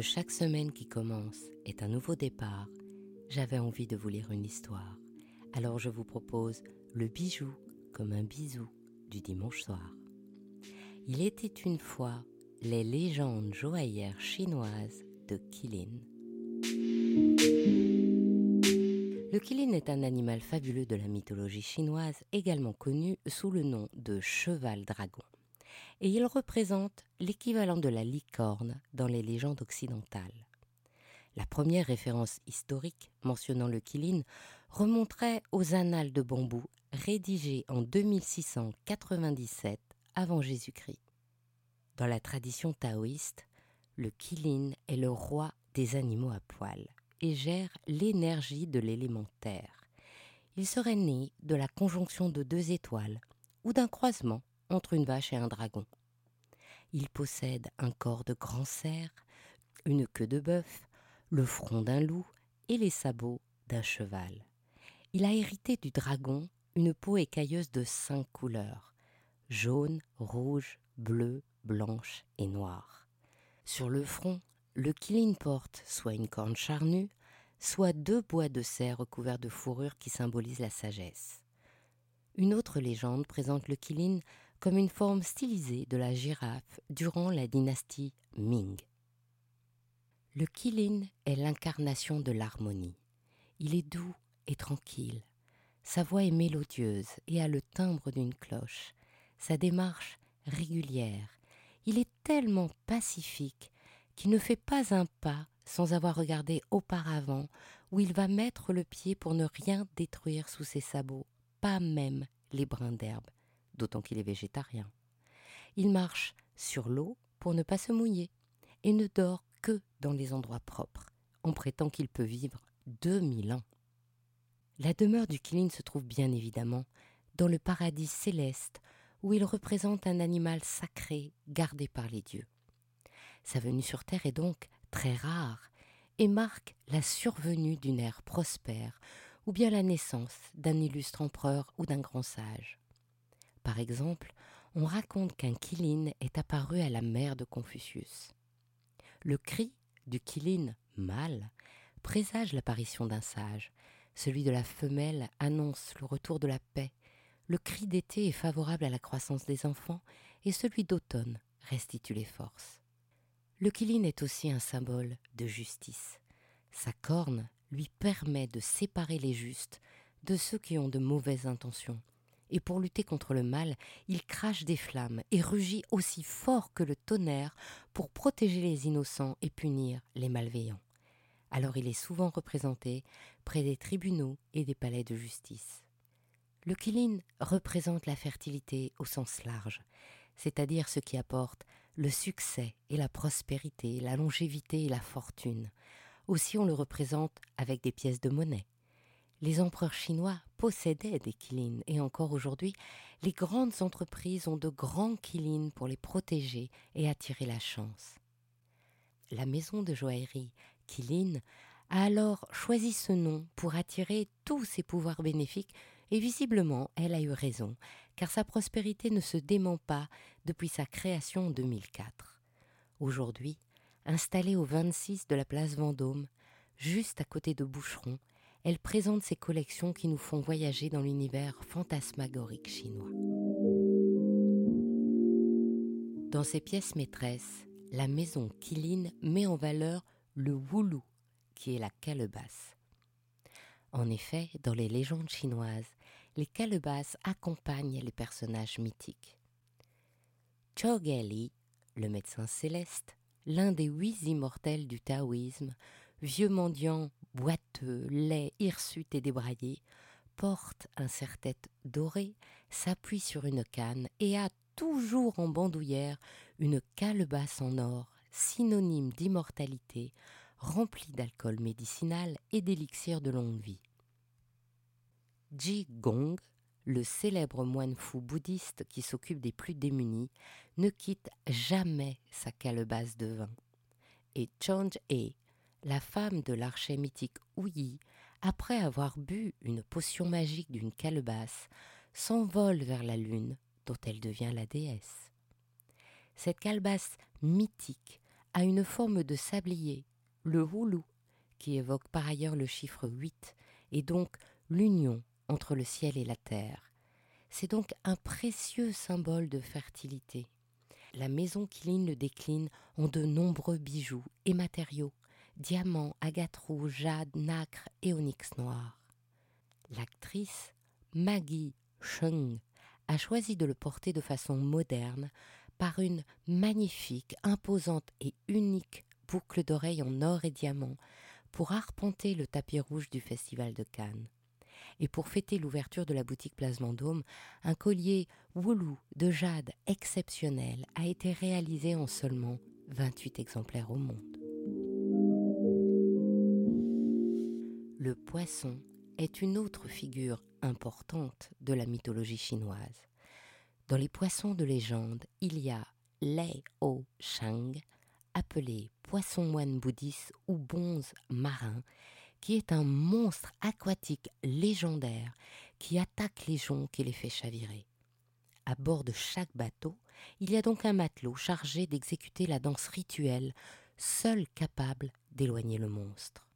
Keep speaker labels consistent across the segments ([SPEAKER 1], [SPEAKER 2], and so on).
[SPEAKER 1] Chaque semaine qui commence est un nouveau départ, j'avais envie de vous lire une histoire. Alors je vous propose le bijou comme un bisou du dimanche soir. Il était une fois les légendes joaillères chinoises de Qilin. Le Qilin est un animal fabuleux de la mythologie chinoise, également connu sous le nom de cheval dragon. Et il représente l'équivalent de la licorne dans les légendes occidentales. La première référence historique mentionnant le Qilin remonterait aux Annales de bambou rédigées en 2697 avant Jésus-Christ. Dans la tradition taoïste, le Qilin est le roi des animaux à poils et gère l'énergie de l'élémentaire. Il serait né de la conjonction de deux étoiles ou d'un croisement entre une vache et un dragon. Il possède un corps de grand cerf, une queue de bœuf, le front d'un loup et les sabots d'un cheval. Il a hérité du dragon une peau écailleuse de cinq couleurs jaune, rouge, bleu, blanche et noire. Sur le front, le Qilin porte soit une corne charnue, soit deux bois de cerf recouverts de fourrure qui symbolisent la sagesse. Une autre légende présente le Qilin comme une forme stylisée de la girafe durant la dynastie Ming. Le Qilin est l'incarnation de l'harmonie. Il est doux et tranquille. Sa voix est mélodieuse et a le timbre d'une cloche. Sa démarche régulière. Il est tellement pacifique qui ne fait pas un pas sans avoir regardé auparavant où il va mettre le pied pour ne rien détruire sous ses sabots, pas même les brins d'herbe, d'autant qu'il est végétarien. Il marche sur l'eau pour ne pas se mouiller et ne dort que dans les endroits propres, en prétend qu'il peut vivre 2000 ans. La demeure du Kilin se trouve bien évidemment dans le paradis céleste où il représente un animal sacré gardé par les dieux. Sa venue sur Terre est donc très rare et marque la survenue d'une ère prospère ou bien la naissance d'un illustre empereur ou d'un grand sage. Par exemple, on raconte qu'un Qilin est apparu à la mère de Confucius. Le cri du Qilin mâle présage l'apparition d'un sage, celui de la femelle annonce le retour de la paix, le cri d'été est favorable à la croissance des enfants et celui d'automne restitue les forces. Le Qilin est aussi un symbole de justice. Sa corne lui permet de séparer les justes de ceux qui ont de mauvaises intentions. Et pour lutter contre le mal, il crache des flammes et rugit aussi fort que le tonnerre pour protéger les innocents et punir les malveillants. Alors il est souvent représenté près des tribunaux et des palais de justice. Le Qilin représente la fertilité au sens large, c'est-à-dire ce qui apporte le succès et la prospérité, la longévité et la fortune. Aussi on le représente avec des pièces de monnaie. Les empereurs chinois possédaient des kilins et encore aujourd'hui, les grandes entreprises ont de grands kilins pour les protéger et attirer la chance. La maison de joaillerie Kilin a alors choisi ce nom pour attirer tous ses pouvoirs bénéfiques et visiblement, elle a eu raison, car sa prospérité ne se dément pas depuis sa création en 2004. Aujourd'hui, installée au 26 de la place Vendôme, juste à côté de Boucheron, elle présente ses collections qui nous font voyager dans l'univers fantasmagorique chinois. Dans ses pièces maîtresses, la maison Qilin met en valeur le Wulu, qui est la calebasse. En effet, dans les légendes chinoises, les calebasses accompagnent les personnages mythiques. Chogali, le médecin céleste, l'un des huit immortels du taoïsme, vieux mendiant boiteux, laid, hirsute et débraillé, porte un serre-tête doré, s'appuie sur une canne et a toujours en bandoulière une calebasse en or, synonyme d'immortalité, rempli d'alcool médicinal et d'élixirs de longue vie. Ji Gong, le célèbre moine fou bouddhiste qui s'occupe des plus démunis, ne quitte jamais sa calebasse de vin. Et Change E, la femme de l'archer mythique Yi, après avoir bu une potion magique d'une calebasse, s'envole vers la lune dont elle devient la déesse. Cette calebasse mythique a une forme de sablier, le houlou, qui évoque par ailleurs le chiffre 8, et donc l'union entre le ciel et la terre. C'est donc un précieux symbole de fertilité. La maison Quiline le décline en de nombreux bijoux et matériaux, diamants, rouges, jade, nacre et onyx noir. L'actrice Maggie Chung a choisi de le porter de façon moderne par une magnifique, imposante et unique boucle d'oreille en or et diamant pour arpenter le tapis rouge du Festival de Cannes et pour fêter l'ouverture de la boutique Place Vendôme, un collier Woulou de jade exceptionnel a été réalisé en seulement 28 exemplaires au monde. Le poisson est une autre figure importante de la mythologie chinoise. Dans les poissons de légende, il y a Lei O Shang, appelé poisson moine bouddhiste ou bonze marin, qui est un monstre aquatique légendaire qui attaque les jonques et les fait chavirer. À bord de chaque bateau, il y a donc un matelot chargé d'exécuter la danse rituelle, seul capable d'éloigner le monstre.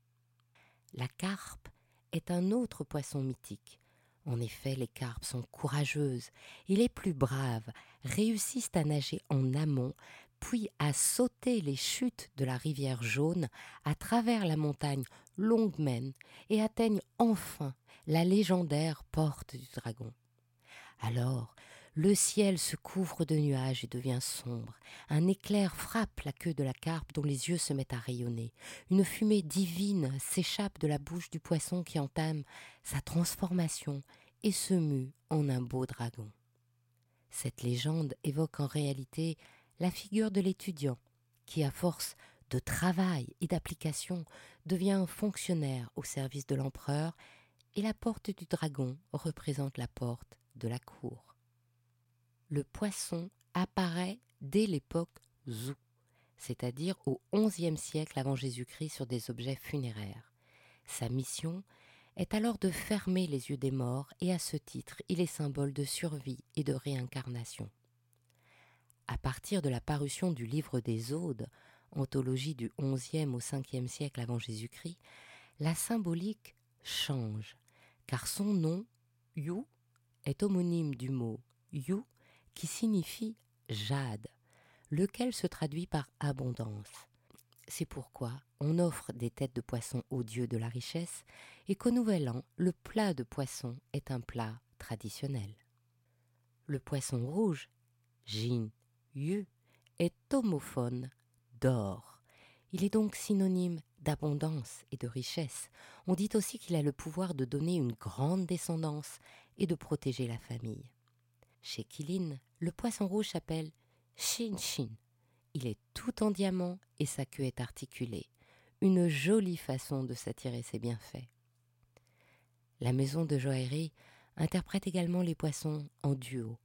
[SPEAKER 1] La carpe est un autre poisson mythique. En effet, les carpes sont courageuses et les plus braves réussissent à nager en amont puis à sauter les chutes de la rivière jaune à travers la montagne Longmen et atteignent enfin la légendaire porte du dragon. Alors, le ciel se couvre de nuages et devient sombre. Un éclair frappe la queue de la carpe dont les yeux se mettent à rayonner. Une fumée divine s'échappe de la bouche du poisson qui entame sa transformation et se mue en un beau dragon. Cette légende évoque en réalité la figure de l'étudiant qui, à force de travail et d'application, devient fonctionnaire au service de l'empereur, et la porte du dragon représente la porte de la cour. Le poisson apparaît dès l'époque Zhou, c'est-à-dire au XIe siècle avant Jésus-Christ sur des objets funéraires. Sa mission est alors de fermer les yeux des morts et à ce titre il est symbole de survie et de réincarnation à partir de la parution du livre des Odes, anthologie du XIe au Ve siècle avant Jésus-Christ, la symbolique change, car son nom, Yu, est homonyme du mot Yu qui signifie jade, lequel se traduit par abondance. C'est pourquoi on offre des têtes de poisson au dieu de la richesse et qu'au Nouvel An, le plat de poisson est un plat traditionnel. Le poisson rouge, Jin Yu est homophone d'or. Il est donc synonyme d'abondance et de richesse. On dit aussi qu'il a le pouvoir de donner une grande descendance et de protéger la famille. Chez Kilin, le poisson rouge s'appelle Shin Shin. Il est tout en diamant et sa queue est articulée. Une jolie façon de s'attirer ses bienfaits. La maison de joaillerie interprète également les poissons en duo.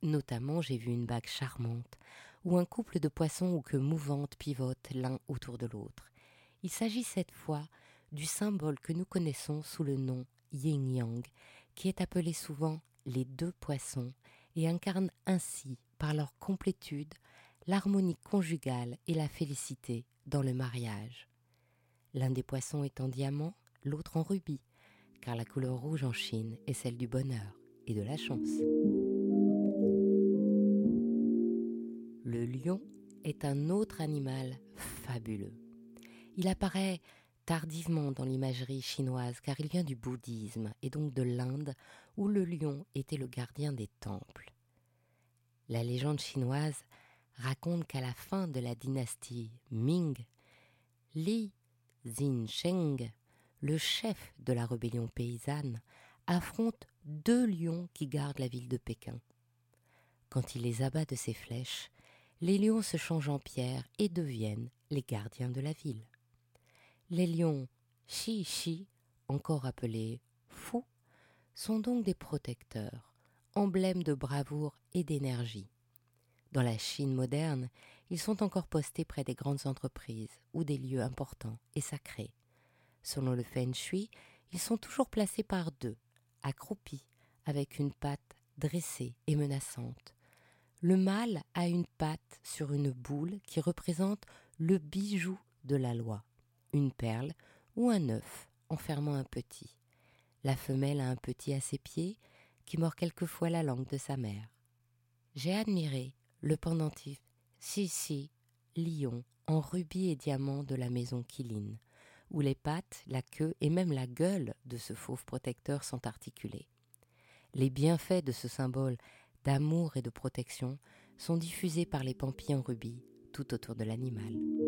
[SPEAKER 1] Notamment, j'ai vu une bague charmante, où un couple de poissons ou que mouvantes pivotent l'un autour de l'autre. Il s'agit cette fois du symbole que nous connaissons sous le nom yin-yang, qui est appelé souvent les deux poissons et incarne ainsi, par leur complétude, l'harmonie conjugale et la félicité dans le mariage. L'un des poissons est en diamant, l'autre en rubis, car la couleur rouge en Chine est celle du bonheur et de la chance. Le lion est un autre animal fabuleux. Il apparaît tardivement dans l'imagerie chinoise car il vient du bouddhisme et donc de l'Inde où le lion était le gardien des temples. La légende chinoise raconte qu'à la fin de la dynastie Ming, Li Zhensheng, le chef de la rébellion paysanne, affronte deux lions qui gardent la ville de Pékin. Quand il les abat de ses flèches, les lions se changent en pierre et deviennent les gardiens de la ville. Les lions Shi-Shi, encore appelés fous, sont donc des protecteurs, emblèmes de bravoure et d'énergie. Dans la Chine moderne, ils sont encore postés près des grandes entreprises ou des lieux importants et sacrés. Selon le Feng Shui, ils sont toujours placés par deux, accroupis, avec une patte dressée et menaçante, le mâle a une patte sur une boule qui représente le bijou de la loi, une perle ou un œuf enfermant un petit. La femelle a un petit à ses pieds qui mord quelquefois la langue de sa mère. J'ai admiré le pendentif Sissi lion en rubis et diamant de la maison Kiline, où les pattes, la queue et même la gueule de ce fauve protecteur sont articulés. Les bienfaits de ce symbole d'amour et de protection sont diffusés par les pampis en rubis tout autour de l'animal.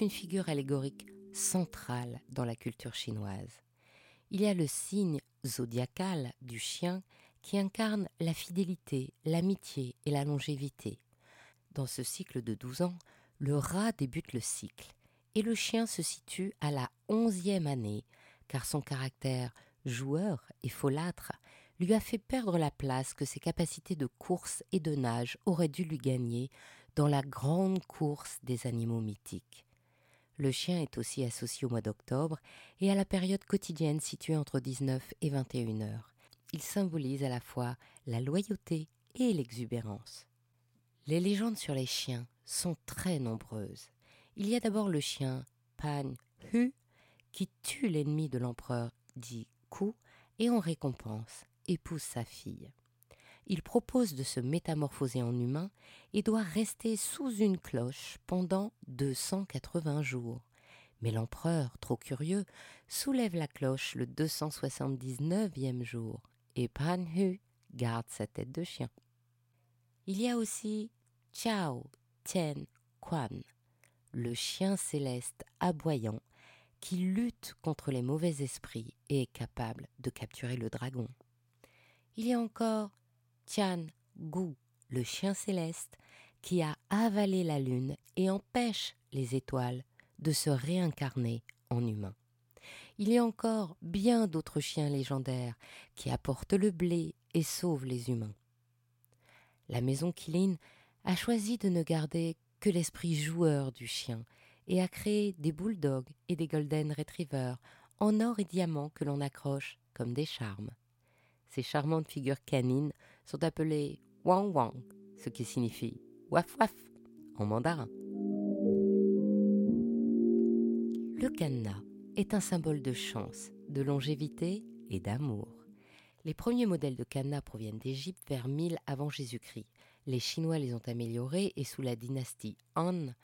[SPEAKER 1] Une figure allégorique centrale dans la culture chinoise. Il y a le signe zodiacal du chien qui incarne la fidélité, l'amitié et la longévité. Dans ce cycle de 12 ans, le rat débute le cycle et le chien se situe à la onzième année, car son caractère joueur et folâtre lui a fait perdre la place que ses capacités de course et de nage auraient dû lui gagner dans la grande course des animaux mythiques. Le chien est aussi associé au mois d'octobre et à la période quotidienne située entre 19 et 21 heures il symbolise à la fois la loyauté et l'exubérance. Les légendes sur les chiens sont très nombreuses. Il y a d'abord le chien Pan Hu qui tue l'ennemi de l'empereur dit Ku et en récompense épouse sa fille. Il propose de se métamorphoser en humain et doit rester sous une cloche pendant 280 jours. Mais l'empereur, trop curieux, soulève la cloche le 279e jour et Pan Hu garde sa tête de chien. Il y a aussi Chao Tian Quan, le chien céleste aboyant qui lutte contre les mauvais esprits et est capable de capturer le dragon. Il y a encore Tian Gu, le chien céleste qui a avalé la lune et empêche les étoiles de se réincarner en humains il y a encore bien d'autres chiens légendaires qui apportent le blé et sauvent les humains. La maison Kiline a choisi de ne garder que l'esprit joueur du chien et a créé des bulldogs et des golden retrievers en or et diamant que l'on accroche comme des charmes. Ces charmantes figures canines sont appelées Wang Wang, ce qui signifie waf waf en mandarin. Le cadenas est un symbole de chance, de longévité et d'amour. Les premiers modèles de cadenas proviennent d'Égypte vers 1000 avant Jésus-Christ. Les Chinois les ont améliorés et sous la dynastie Han,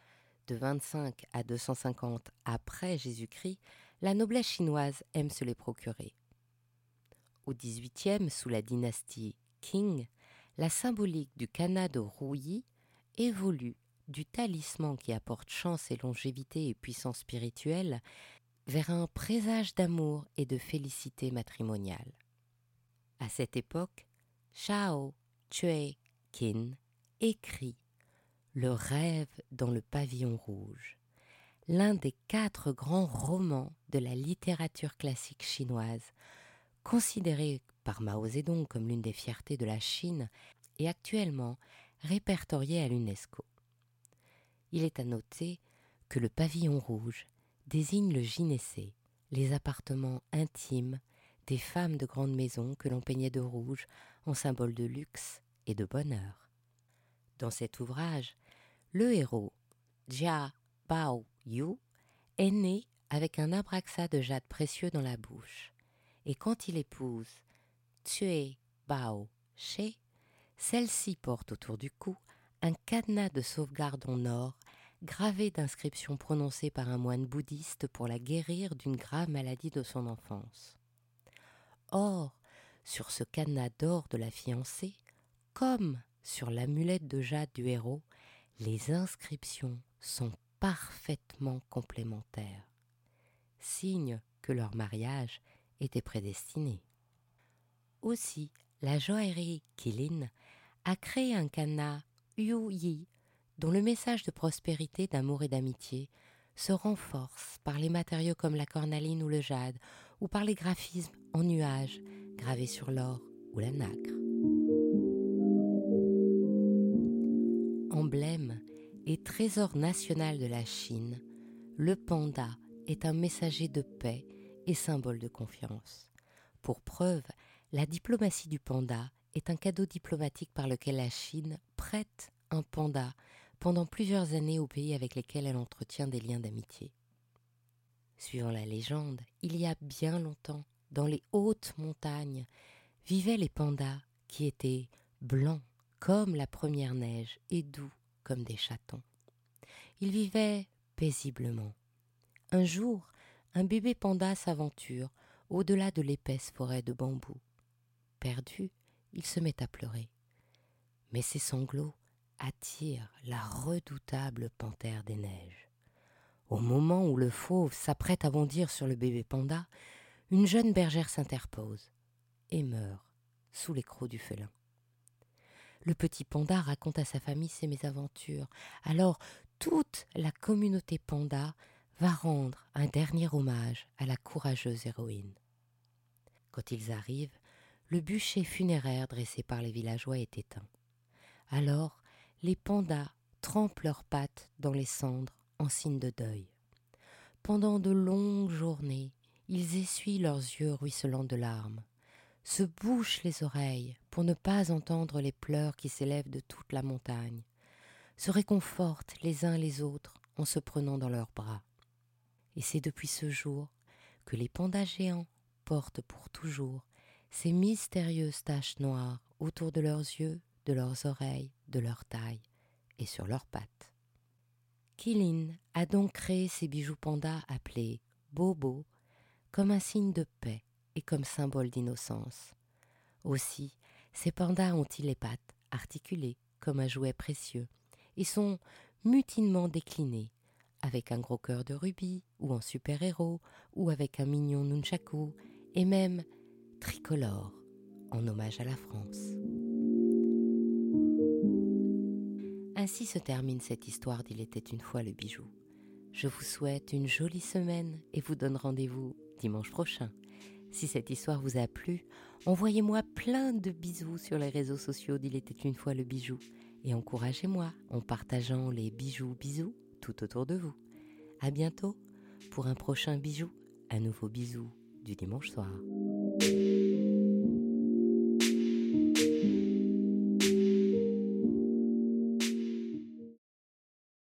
[SPEAKER 1] de 25 à 250 après Jésus-Christ, la noblesse chinoise aime se les procurer. Au XVIIIe, sous la dynastie Qing, la symbolique du canard de rouilly évolue du talisman qui apporte chance et longévité et puissance spirituelle vers un présage d'amour et de félicité matrimoniale. À cette époque, Shao Chue Kin écrit Le rêve dans le pavillon rouge, l'un des quatre grands romans de la littérature classique chinoise, considéré par Mao Zedong comme l'une des fiertés de la Chine et actuellement répertorié à l'UNESCO. Il est à noter que le pavillon rouge désigne le gynécée, les appartements intimes des femmes de grande maison que l'on peignait de rouge en symbole de luxe et de bonheur. Dans cet ouvrage, le héros, Jia Bao Yu, est né avec un abraxa de jade précieux dans la bouche, et quand il épouse Tue Bao She, celle-ci porte autour du cou un cadenas de sauvegarde en or gravé d'inscriptions prononcées par un moine bouddhiste pour la guérir d'une grave maladie de son enfance. Or, sur ce cadenas d'or de la fiancée, comme sur l'amulette de jade du héros, les inscriptions sont parfaitement complémentaires, signe que leur mariage était prédestiné. Aussi, la joaillerie Kilin a créé un cadenas Yu Yi dont le message de prospérité, d'amour et d'amitié se renforce par les matériaux comme la cornaline ou le jade, ou par les graphismes en nuages gravés sur l'or ou la nacre. Emblème et trésor national de la Chine, le panda est un messager de paix et symbole de confiance. Pour preuve, la diplomatie du panda est un cadeau diplomatique par lequel la Chine prête un panda pendant plusieurs années au pays avec lesquels elle entretient des liens d'amitié. Suivant la légende, il y a bien longtemps, dans les hautes montagnes, vivaient les pandas qui étaient blancs comme la première neige et doux comme des chatons. Ils vivaient paisiblement. Un jour, un bébé panda s'aventure au-delà de l'épaisse forêt de bambous. Perdu, il se met à pleurer. Mais ses sanglots attirent la redoutable panthère des neiges. Au moment où le fauve s'apprête à bondir sur le bébé panda, une jeune bergère s'interpose et meurt sous les crocs du félin. Le petit panda raconte à sa famille ses mésaventures. Alors toute la communauté panda va rendre un dernier hommage à la courageuse héroïne. Quand ils arrivent, le bûcher funéraire dressé par les villageois est éteint. Alors, les pandas trempent leurs pattes dans les cendres en signe de deuil. Pendant de longues journées, ils essuient leurs yeux ruisselants de larmes, se bouchent les oreilles pour ne pas entendre les pleurs qui s'élèvent de toute la montagne, se réconfortent les uns les autres en se prenant dans leurs bras. Et c'est depuis ce jour que les pandas géants portent pour toujours ces mystérieuses taches noires autour de leurs yeux, de leurs oreilles, de leur taille et sur leurs pattes. Kilin a donc créé ces bijoux pandas appelés Bobo comme un signe de paix et comme symbole d'innocence. Aussi, ces pandas ont-ils les pattes articulées comme un jouet précieux et sont mutinement déclinés avec un gros cœur de rubis ou en super-héros ou avec un mignon nunchaku et même tricolore en hommage à la France. Ainsi se termine cette histoire d'Il était une fois le bijou. Je vous souhaite une jolie semaine et vous donne rendez-vous dimanche prochain. Si cette histoire vous a plu, envoyez-moi plein de bisous sur les réseaux sociaux d'Il était une fois le bijou et encouragez-moi en partageant les bijoux bisous tout autour de vous. À bientôt pour un prochain bijou, un nouveau bisou du dimanche soir. Música